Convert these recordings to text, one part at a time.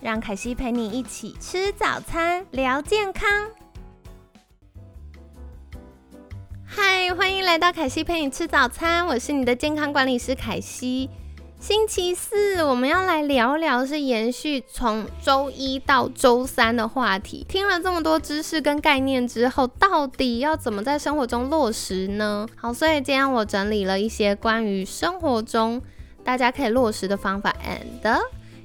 让凯西陪你一起吃早餐，聊健康。嗨，欢迎来到凯西陪你吃早餐，我是你的健康管理师凯西。星期四我们要来聊聊是延续从周一到周三的话题。听了这么多知识跟概念之后，到底要怎么在生活中落实呢？好，所以今天我整理了一些关于生活中大家可以落实的方法，and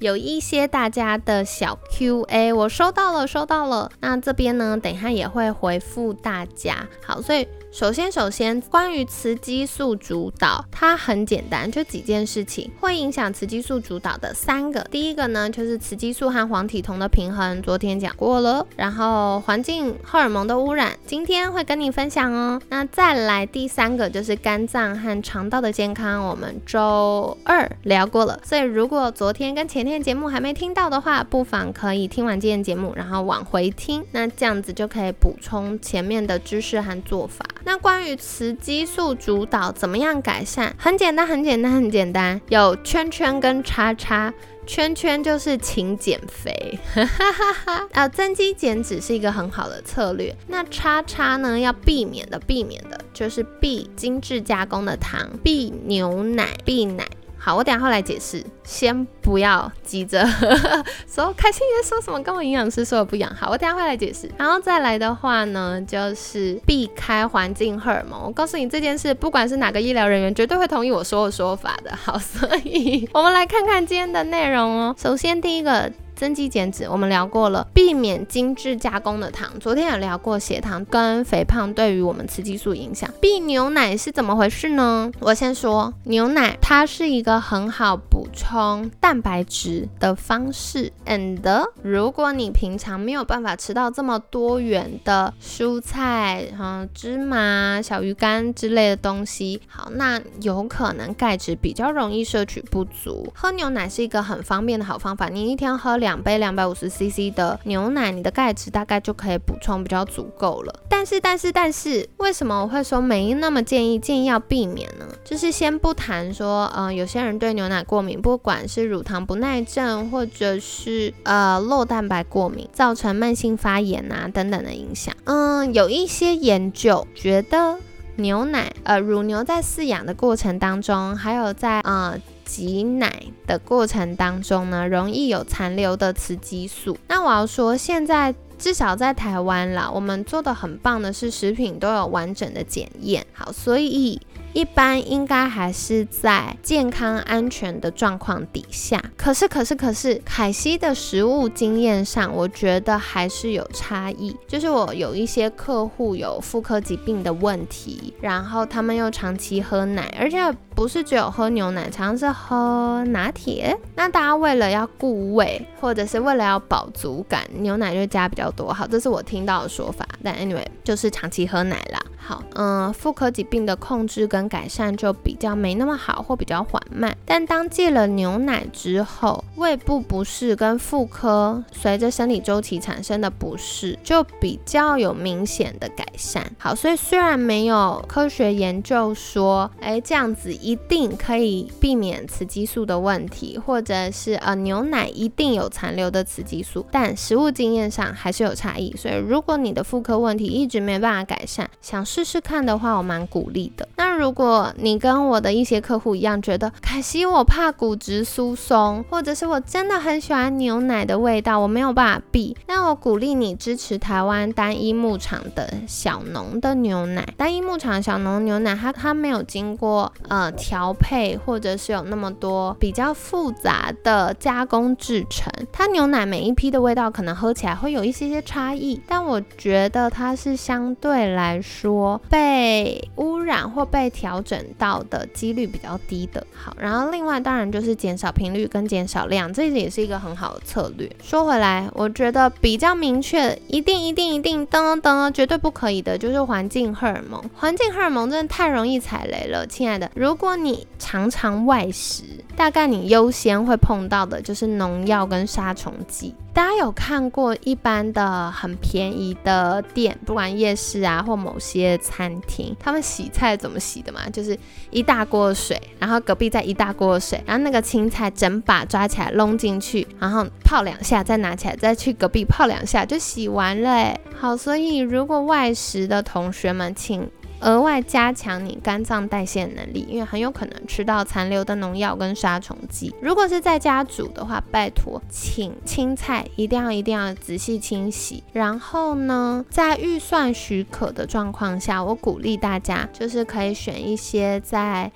有一些大家的小 Q&A，我收到了，收到了。那这边呢，等一下也会回复大家。好，所以。首先，首先，关于雌激素主导，它很简单，就几件事情会影响雌激素主导的三个。第一个呢，就是雌激素和黄体酮的平衡，昨天讲过了。然后环境荷尔蒙的污染，今天会跟你分享哦。那再来第三个就是肝脏和肠道的健康，我们周二聊过了。所以如果昨天跟前天节目还没听到的话，不妨可以听完今天节目，然后往回听，那这样子就可以补充前面的知识和做法。那关于雌激素主导怎么样改善？很简单，很简单，很简单，有圈圈跟叉叉。圈圈就是勤减肥，哈哈哈哈啊，增肌减脂是一个很好的策略。那叉叉呢？要避免的，避免的就是避精致加工的糖，避牛奶，避奶。好，我等下会来解释，先不要急着 说开心说什么，跟我营养师说的不一样。好，我等下会来解释，然后再来的话呢，就是避开环境荷尔蒙。我告诉你这件事，不管是哪个医疗人员，绝对会同意我说的说法的。好，所以我们来看看今天的内容哦。首先第一个。增肌减脂，我们聊过了，避免精致加工的糖。昨天也聊过血糖跟肥胖对于我们雌激素影响。避牛奶是怎么回事呢？我先说，牛奶它是一个很好补充蛋白质的方式。And 如果你平常没有办法吃到这么多元的蔬菜，嗯，芝麻、小鱼干之类的东西，好，那有可能钙质比较容易摄取不足。喝牛奶是一个很方便的好方法，你一天喝两。两杯两百五十 CC 的牛奶，你的钙质大概就可以补充比较足够了。但是，但是，但是，为什么我会说没那么建议？建议要避免呢？就是先不谈说，嗯，有些人对牛奶过敏，不管是乳糖不耐症，或者是呃酪蛋白过敏，造成慢性发炎啊等等的影响。嗯，有一些研究觉得牛奶，呃，乳牛在饲养的过程当中，还有在呃。挤奶的过程当中呢，容易有残留的雌激素。那我要说，现在至少在台湾啦，我们做的很棒的是食品都有完整的检验。好，所以。一般应该还是在健康安全的状况底下，可是可是可是，凯西的食物经验上，我觉得还是有差异。就是我有一些客户有妇科疾病的问题，然后他们又长期喝奶，而且不是只有喝牛奶，常常是喝拿铁。那大家为了要固胃，或者是为了要饱足感，牛奶就加比较多。好，这是我听到的说法。但 anyway，就是长期喝奶啦。好，嗯，妇科疾病的控制跟改善就比较没那么好，或比较缓慢。但当戒了牛奶之后，胃部不适跟妇科随着生理周期产生的不适就比较有明显的改善。好，所以虽然没有科学研究说，哎，这样子一定可以避免雌激素的问题，或者是呃牛奶一定有残留的雌激素，但食物经验上还是有差异。所以如果你的妇科问题一直没办法改善，想试试看的话，我蛮鼓励的。那如如果你跟我的一些客户一样，觉得凯西我怕骨质疏松，或者是我真的很喜欢牛奶的味道，我没有办法避，那我鼓励你支持台湾单一牧场的小农的牛奶。单一牧场小农牛奶，它它没有经过呃调配，或者是有那么多比较复杂的加工制成，它牛奶每一批的味道可能喝起来会有一些些差异，但我觉得它是相对来。说被污染或被调整到的几率比较低的。好，然后另外当然就是减少频率跟减少量，这也是一个很好的策略。说回来，我觉得比较明确，一定一定一定噔噔噔，绝对不可以的就是环境荷尔蒙。环境荷尔蒙真的太容易踩雷了，亲爱的。如果你常常外食，大概你优先会碰到的就是农药跟杀虫剂。大家有看过一般的很便宜的店，不管夜市啊或某些餐厅，他们洗菜怎么洗的吗？就是一大锅水，然后隔壁再一大锅水，然后那个青菜整把抓起来弄进去，然后泡两下，再拿起来，再去隔壁泡两下就洗完了。好，所以如果外食的同学们，请。额外加强你肝脏代谢能力，因为很有可能吃到残留的农药跟杀虫剂。如果是在家煮的话，拜托，请青菜一定要一定要仔细清洗。然后呢，在预算许可的状况下，我鼓励大家就是可以选一些在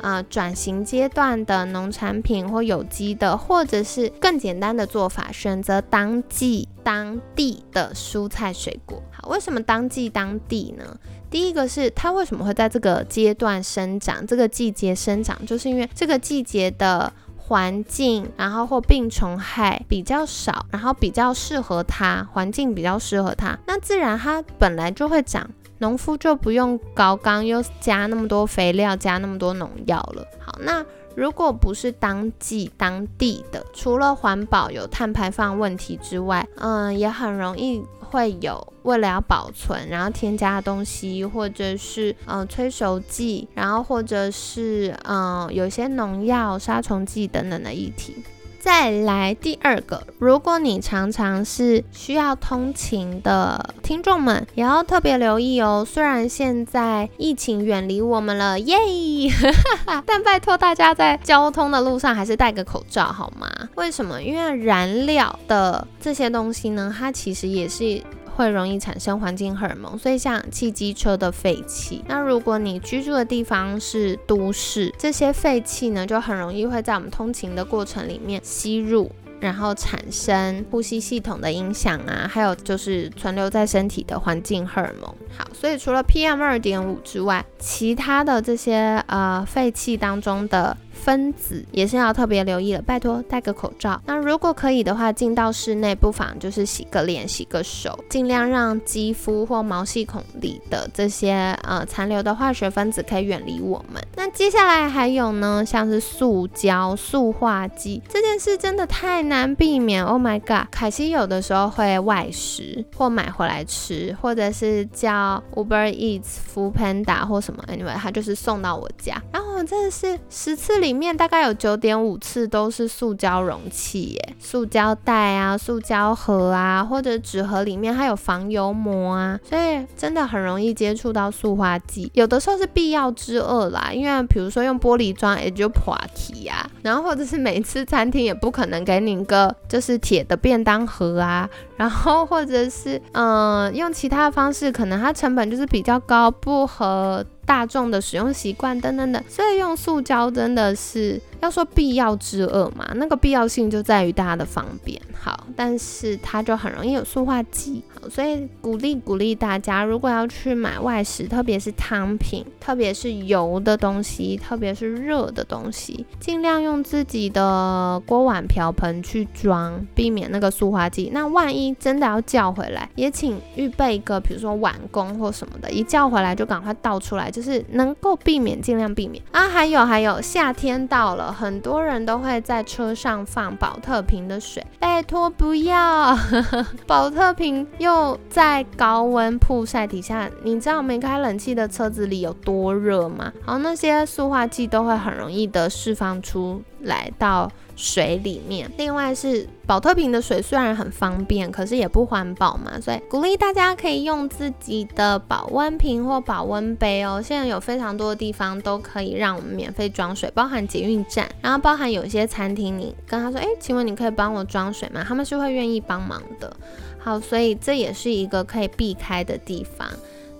呃转型阶段的农产品或有机的，或者是更简单的做法，选择当季当地的蔬菜水果。好，为什么当季当地呢？第一个是它为什么会在这个阶段生长，这个季节生长，就是因为这个季节的环境，然后或病虫害比较少，然后比较适合它，环境比较适合它，那自然它本来就会长，农夫就不用高缸又加那么多肥料，加那么多农药了。好，那如果不是当季当地的，除了环保有碳排放问题之外，嗯，也很容易。会有为了要保存，然后添加的东西，或者是嗯催熟剂，然后或者是嗯有些农药、杀虫剂等等的议题。再来第二个，如果你常常是需要通勤的听众们，也要特别留意哦。虽然现在疫情远离我们了，耶，但拜托大家在交通的路上还是戴个口罩好吗？为什么？因为燃料的这些东西呢，它其实也是。会容易产生环境荷尔蒙，所以像汽机车的废气，那如果你居住的地方是都市，这些废气呢就很容易会在我们通勤的过程里面吸入。然后产生呼吸系统的影响啊，还有就是存留在身体的环境荷尔蒙。好，所以除了 PM 二点五之外，其他的这些呃废气当中的分子也是要特别留意的。拜托戴个口罩。那如果可以的话，进到室内不妨就是洗个脸、洗个手，尽量让肌肤或毛细孔里的这些呃残留的化学分子可以远离我们。那接下来还有呢，像是塑胶、塑化剂这件事真的太。难避免，Oh my god！凯西有的时候会外食或买回来吃，或者是叫 Uber Eats、Food Panda 或什么，Anyway，他就是送到我家。然后真的是十次里面大概有九点五次都是塑胶容器耶，塑胶袋啊、塑胶盒啊，或者纸盒里面还有防油膜啊，所以真的很容易接触到塑化剂。有的时候是必要之恶啦，因为比如说用玻璃装也就破皮啊，然后或者是每次餐厅也不可能给你一。个就是铁的便当盒啊，然后或者是嗯用其他的方式，可能它成本就是比较高，不合大众的使用习惯等等等，所以用塑胶真的是要说必要之恶嘛，那个必要性就在于大家的方便。好，但是它就很容易有塑化剂，好，所以鼓励鼓励大家，如果要去买外食，特别是汤品，特别是油的东西，特别是热的东西，尽量用自己的锅碗瓢盆去装，避免那个塑化剂。那万一真的要叫回来，也请预备一个，比如说碗工或什么的，一叫回来就赶快倒出来，就是能够避免尽量避免啊。还有还有，夏天到了，很多人都会在车上放保特瓶的水，拜。托不要，保特瓶又在高温曝晒底下，你知道没开冷气的车子里有多热吗？好，那些塑化剂都会很容易的释放出来到。水里面，另外是保特瓶的水虽然很方便，可是也不环保嘛，所以鼓励大家可以用自己的保温瓶或保温杯哦。现在有非常多的地方都可以让我们免费装水，包含捷运站，然后包含有些餐厅，你跟他说，哎，请问你可以帮我装水吗？他们是会愿意帮忙的。好，所以这也是一个可以避开的地方。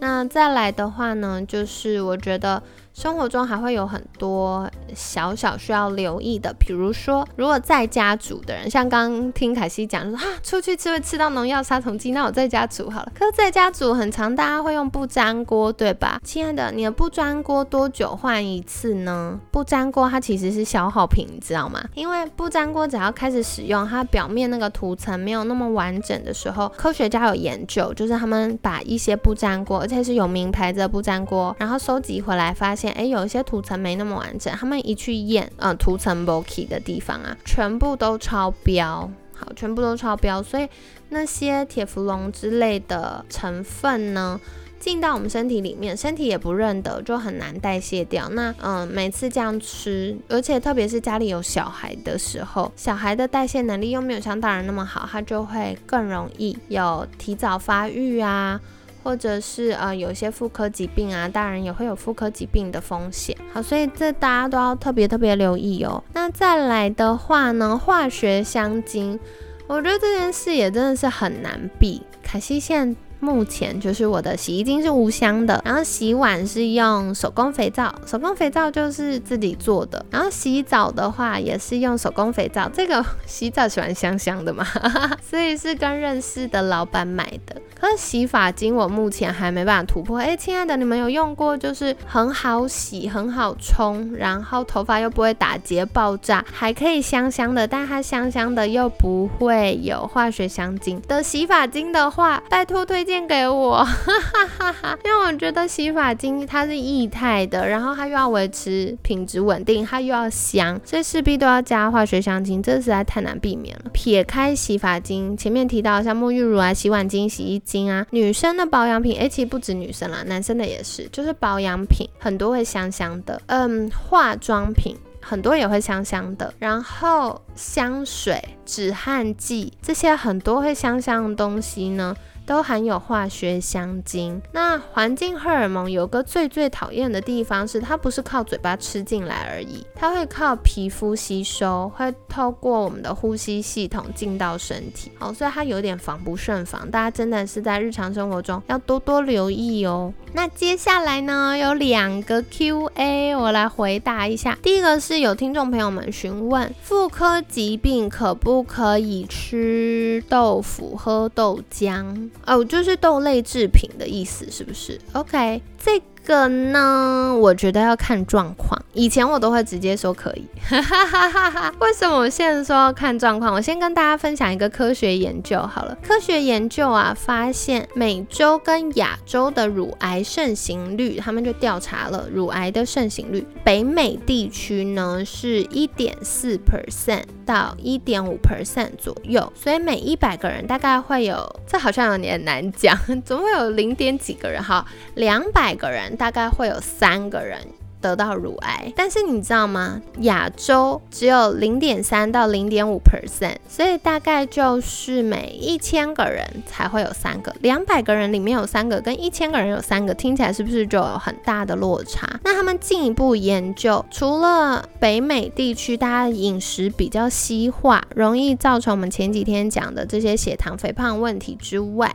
那再来的话呢，就是我觉得。生活中还会有很多小小需要留意的，比如说，如果在家煮的人，像刚刚听凯西讲说啊，出去吃会吃到农药杀虫剂，那我在家煮好了。可是在家煮很长，大家会用不粘锅，对吧？亲爱的，你的不粘锅多久换一次呢？不粘锅它其实是消耗品，你知道吗？因为不粘锅只要开始使用，它表面那个涂层没有那么完整的时候，科学家有研究，就是他们把一些不粘锅，而且是有名牌子的不粘锅，然后收集回来，发现哎，有一些涂层没那么完整，他们一去验，嗯，涂层 b o k y 的地方啊，全部都超标，好，全部都超标，所以那些铁氟龙之类的成分呢？进到我们身体里面，身体也不认得，就很难代谢掉。那嗯，每次这样吃，而且特别是家里有小孩的时候，小孩的代谢能力又没有像大人那么好，他就会更容易有提早发育啊，或者是呃有些妇科疾病啊，大人也会有妇科疾病的风险。好，所以这大家都要特别特别留意哦。那再来的话呢，化学香精，我觉得这件事也真的是很难避。可惜现在目前就是我的洗衣精是无香的，然后洗碗是用手工肥皂，手工肥皂就是自己做的，然后洗澡的话也是用手工肥皂，这个洗澡喜欢香香的嘛，所以是跟认识的老板买的。可是洗发精我目前还没办法突破。哎，亲爱的，你们有用过就是很好洗、很好冲，然后头发又不会打结爆炸，还可以香香的，但它香香的又不会有化学香精的洗发精的话，拜托推荐给我，哈哈哈哈因为我觉得洗发精它是液态的，然后它又要维持品质稳定，它又要香，所以势必都要加化学香精，这实在太难避免了。撇开洗发精，前面提到像沐浴乳啊、洗碗精、洗衣。精啊，女生的保养品，哎，其实不止女生啦，男生的也是，就是保养品很多会香香的，嗯，化妆品很多也会香香的，然后香水、止汗剂这些很多会香香的东西呢。都含有化学香精。那环境荷尔蒙有个最最讨厌的地方是，它不是靠嘴巴吃进来而已，它会靠皮肤吸收，会透过我们的呼吸系统进到身体。好，所以它有点防不胜防，大家真的是在日常生活中要多多留意哦。那接下来呢，有两个 Q&A，我来回答一下。第一个是有听众朋友们询问，妇科疾病可不可以吃豆腐、喝豆浆？哦，就是豆类制品的意思，是不是？OK，这。个呢，我觉得要看状况。以前我都会直接说可以，为什么我现在说要看状况？我先跟大家分享一个科学研究好了。科学研究啊，发现美洲跟亚洲的乳癌盛行率，他们就调查了乳癌的盛行率。北美地区呢是一点四 percent 到一点五 percent 左右，所以每一百个人大概会有，这好像有点难讲，总会有零点几个人哈，两百个人。大概会有三个人得到乳癌，但是你知道吗？亚洲只有零点三到零点五 percent，所以大概就是每一千个人才会有三个，两百个人里面有三个，跟一千个人有三个，听起来是不是就有很大的落差？那他们进一步研究，除了北美地区大家饮食比较西化，容易造成我们前几天讲的这些血糖、肥胖问题之外，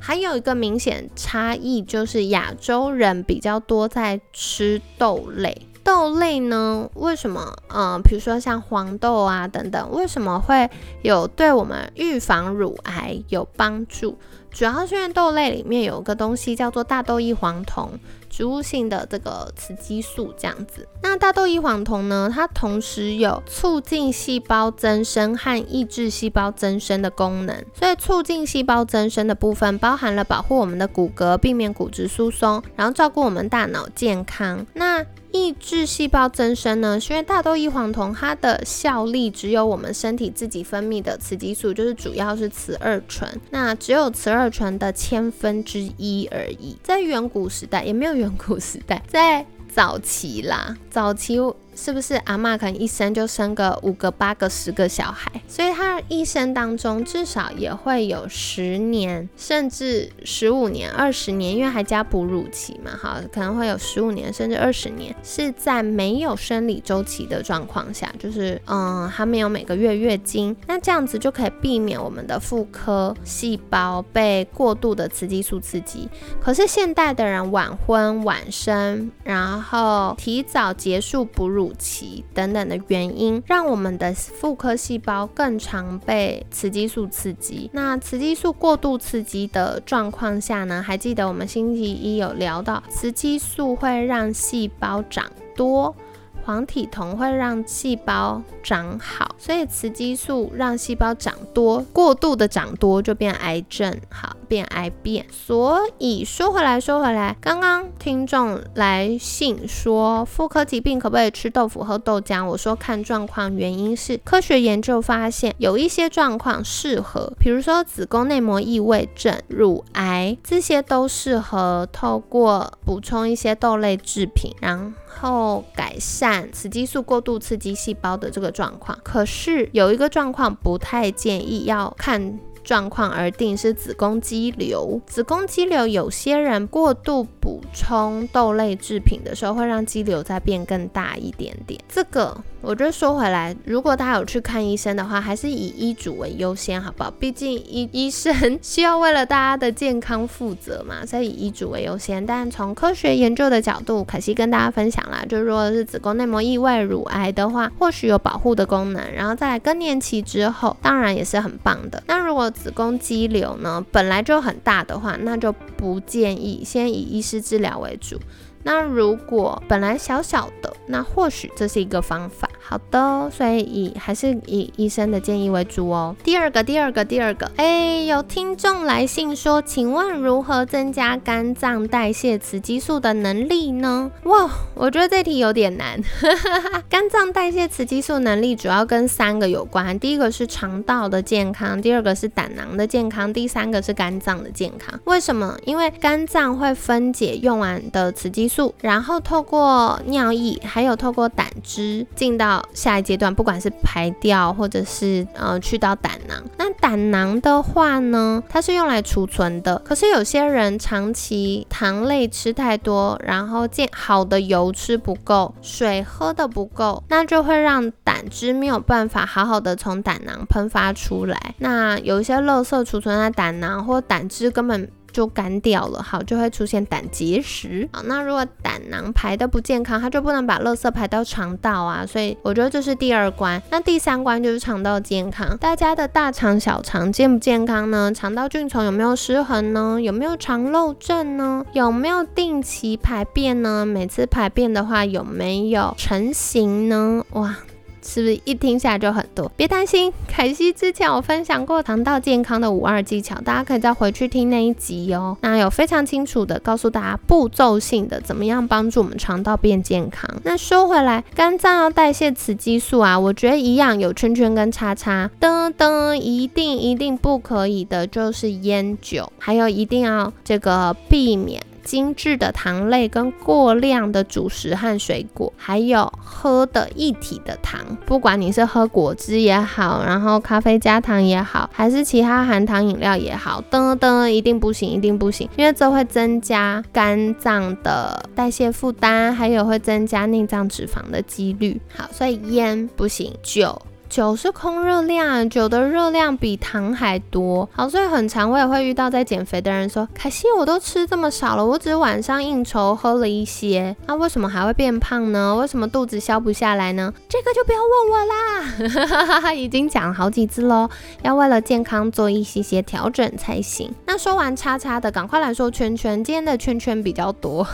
还有一个明显差异，就是亚洲人比较多在吃豆类。豆类呢，为什么？嗯，比如说像黄豆啊等等，为什么会有对我们预防乳癌有帮助？主要是因为豆类里面有个东西叫做大豆异黄酮。植物性的这个雌激素这样子，那大豆异黄酮呢？它同时有促进细胞增生和抑制细胞增生的功能。所以促进细胞增生的部分包含了保护我们的骨骼，避免骨质疏松，然后照顾我们大脑健康。那抑制细胞增生呢？是因为大豆异黄酮它的效力只有我们身体自己分泌的雌激素，就是主要是雌二醇，那只有雌二醇的千分之一而已。在远古时代，也没有远古时代，在早期啦，早期是不是阿妈可能一生就生个五个、八个、十个小孩，所以她一生当中至少也会有十年，甚至十五年、二十年，因为还加哺乳期嘛，哈，可能会有十五年甚至二十年是在没有生理周期的状况下，就是嗯，还没有每个月月经，那这样子就可以避免我们的妇科细胞被过度的雌激素刺激。可是现代的人晚婚晚生，然后提早结束哺乳期等等的原因，让我们的妇科细胞更常被雌激素刺激。那雌激素过度刺激的状况下呢？还记得我们星期一有聊到，雌激素会让细胞长多。黄体酮会让细胞长好，所以雌激素让细胞长多，过度的长多就变癌症，好变癌变。所以说回来说回来，刚刚听众来信说妇科疾病可不可以吃豆腐喝豆浆？我说看状况，原因是科学研究发现有一些状况适合，比如说子宫内膜异位症、乳癌，这些都适合透过补充一些豆类制品，然后改善雌激素过度刺激细胞的这个状况。可是有一个状况不太建议，要看状况而定，是子宫肌瘤。子宫肌瘤有些人过度补充豆类制品的时候，会让肌瘤再变更大一点点。这个。我就说回来，如果大家有去看医生的话，还是以医嘱为优先，好不好？毕竟医 医生需要为了大家的健康负责嘛，所以以医嘱为优先。但从科学研究的角度，可惜跟大家分享啦，就如果是子宫内膜异位、乳癌的话，或许有保护的功能。然后在更年期之后，当然也是很棒的。那如果子宫肌瘤呢，本来就很大的话，那就不建议先以医师治疗为主。那如果本来小小的，那或许这是一个方法。好的，所以以还是以医生的建议为主哦。第二个，第二个，第二个，哎，有听众来信说，请问如何增加肝脏代谢雌激素的能力呢？哇，我觉得这题有点难。肝脏代谢雌激素能力主要跟三个有关，第一个是肠道的健康，第二个是胆囊的健康，第三个是肝脏的健康。为什么？因为肝脏会分解用完的雌激素，然后透过尿液，还有透过胆汁进到。下一阶段，不管是排掉或者是呃去到胆囊，那胆囊的话呢，它是用来储存的。可是有些人长期糖类吃太多，然后健好的油吃不够，水喝的不够，那就会让胆汁没有办法好好的从胆囊喷发出来。那有一些垃圾储存在胆囊，或胆汁根本。就干掉了，好，就会出现胆结石。好，那如果胆囊排的不健康，它就不能把垃圾排到肠道啊，所以我觉得这是第二关。那第三关就是肠道健康，大家的大肠、小肠健不健康呢？肠道菌丛有没有失衡呢？有没有肠漏症呢？有没有定期排便呢？每次排便的话有没有成型呢？哇！是不是一听下来就很多？别担心，凯西之前有分享过肠道健康的五二技巧，大家可以再回去听那一集哦。那有非常清楚的告诉大家步骤性的怎么样帮助我们肠道变健康。那说回来，肝脏要代谢雌激素啊，我觉得一样有圈圈跟叉叉，噔噔，一定一定不可以的就是烟酒，还有一定要这个避免。精致的糖类跟过量的主食和水果，还有喝的一体的糖，不管你是喝果汁也好，然后咖啡加糖也好，还是其他含糖饮料也好，噔噔一定不行，一定不行，因为这会增加肝脏的代谢负担，还有会增加内脏脂肪的几率。好，所以烟不行，酒。酒是空热量，酒的热量比糖还多。好，所以很常我也会遇到在减肥的人说：“凯西，我都吃这么少了，我只晚上应酬喝了一些，那为什么还会变胖呢？为什么肚子消不下来呢？”这个就不要问我啦，已经讲好几次喽，要为了健康做一些些调整才行。那说完叉叉的，赶快来说圈圈。今天的圈圈比较多，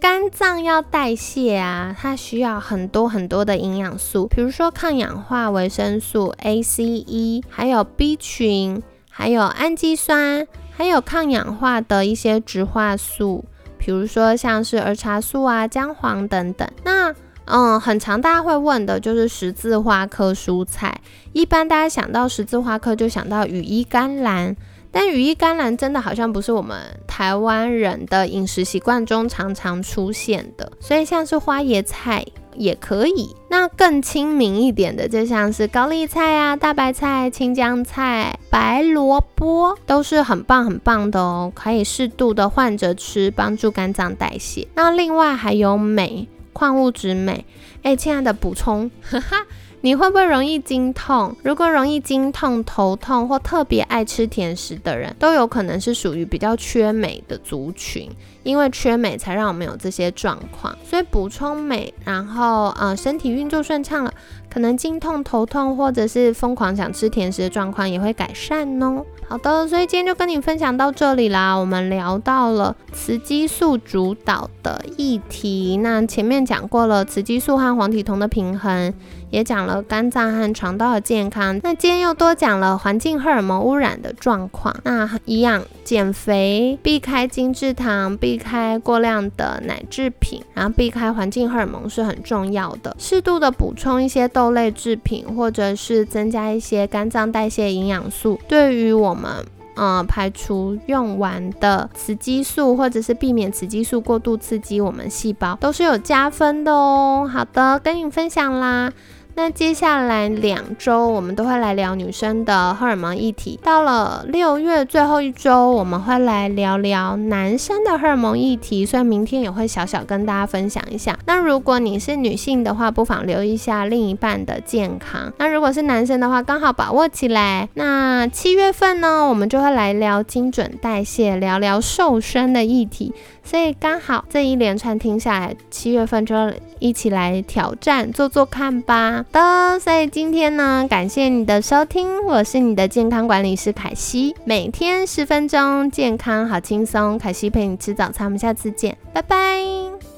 肝脏要代谢啊，它需要很多很多的营养素，比如说抗氧化维生素 A、C、E，还有 B 群，还有氨基酸，还有抗氧化的一些植化素，比如说像是儿茶素啊、姜黄等等。那嗯，很常大家会问的就是十字花科蔬菜，一般大家想到十字花科就想到羽衣甘蓝，但羽衣甘蓝真的好像不是我们台湾人的饮食习惯中常常出现的，所以像是花椰菜。也可以。那更亲民一点的，就像是高丽菜啊、大白菜、青江菜、白萝卜，都是很棒很棒的哦，可以适度的换着吃，帮助肝脏代谢。那另外还有镁，矿物质镁。哎，亲爱的，补充，哈哈。你会不会容易经痛？如果容易经痛、头痛或特别爱吃甜食的人，都有可能是属于比较缺镁的族群。因为缺镁，才让我们有这些状况。所以补充镁，然后呃，身体运作顺畅了，可能经痛、头痛或者是疯狂想吃甜食的状况也会改善哦。好的，所以今天就跟你分享到这里啦。我们聊到了雌激素主导的议题，那前面讲过了雌激素和黄体酮的平衡。也讲了肝脏和肠道的健康，那今天又多讲了环境荷尔蒙污染的状况。那一样，减肥避开精制糖，避开过量的奶制品，然后避开环境荷尔蒙是很重要的。适度的补充一些豆类制品，或者是增加一些肝脏代谢营养素，对于我们。呃，排除用完的雌激素，或者是避免雌激素过度刺激我们细胞，都是有加分的哦。好的，跟你分享啦。那接下来两周，我们都会来聊女生的荷尔蒙议题。到了六月最后一周，我们会来聊聊男生的荷尔蒙议题。所以明天也会小小跟大家分享一下。那如果你是女性的话，不妨留意一下另一半的健康。那如果是男生的话，刚好把握起来。那七月份呢，我们就会来聊精准代谢，聊聊瘦身的议题。所以刚好这一连串听下来，七月份就一起来挑战做做看吧。的，所以今天呢，感谢你的收听，我是你的健康管理师凯西，每天十分钟，健康好轻松，凯西陪你吃早餐，我们下次见，拜拜。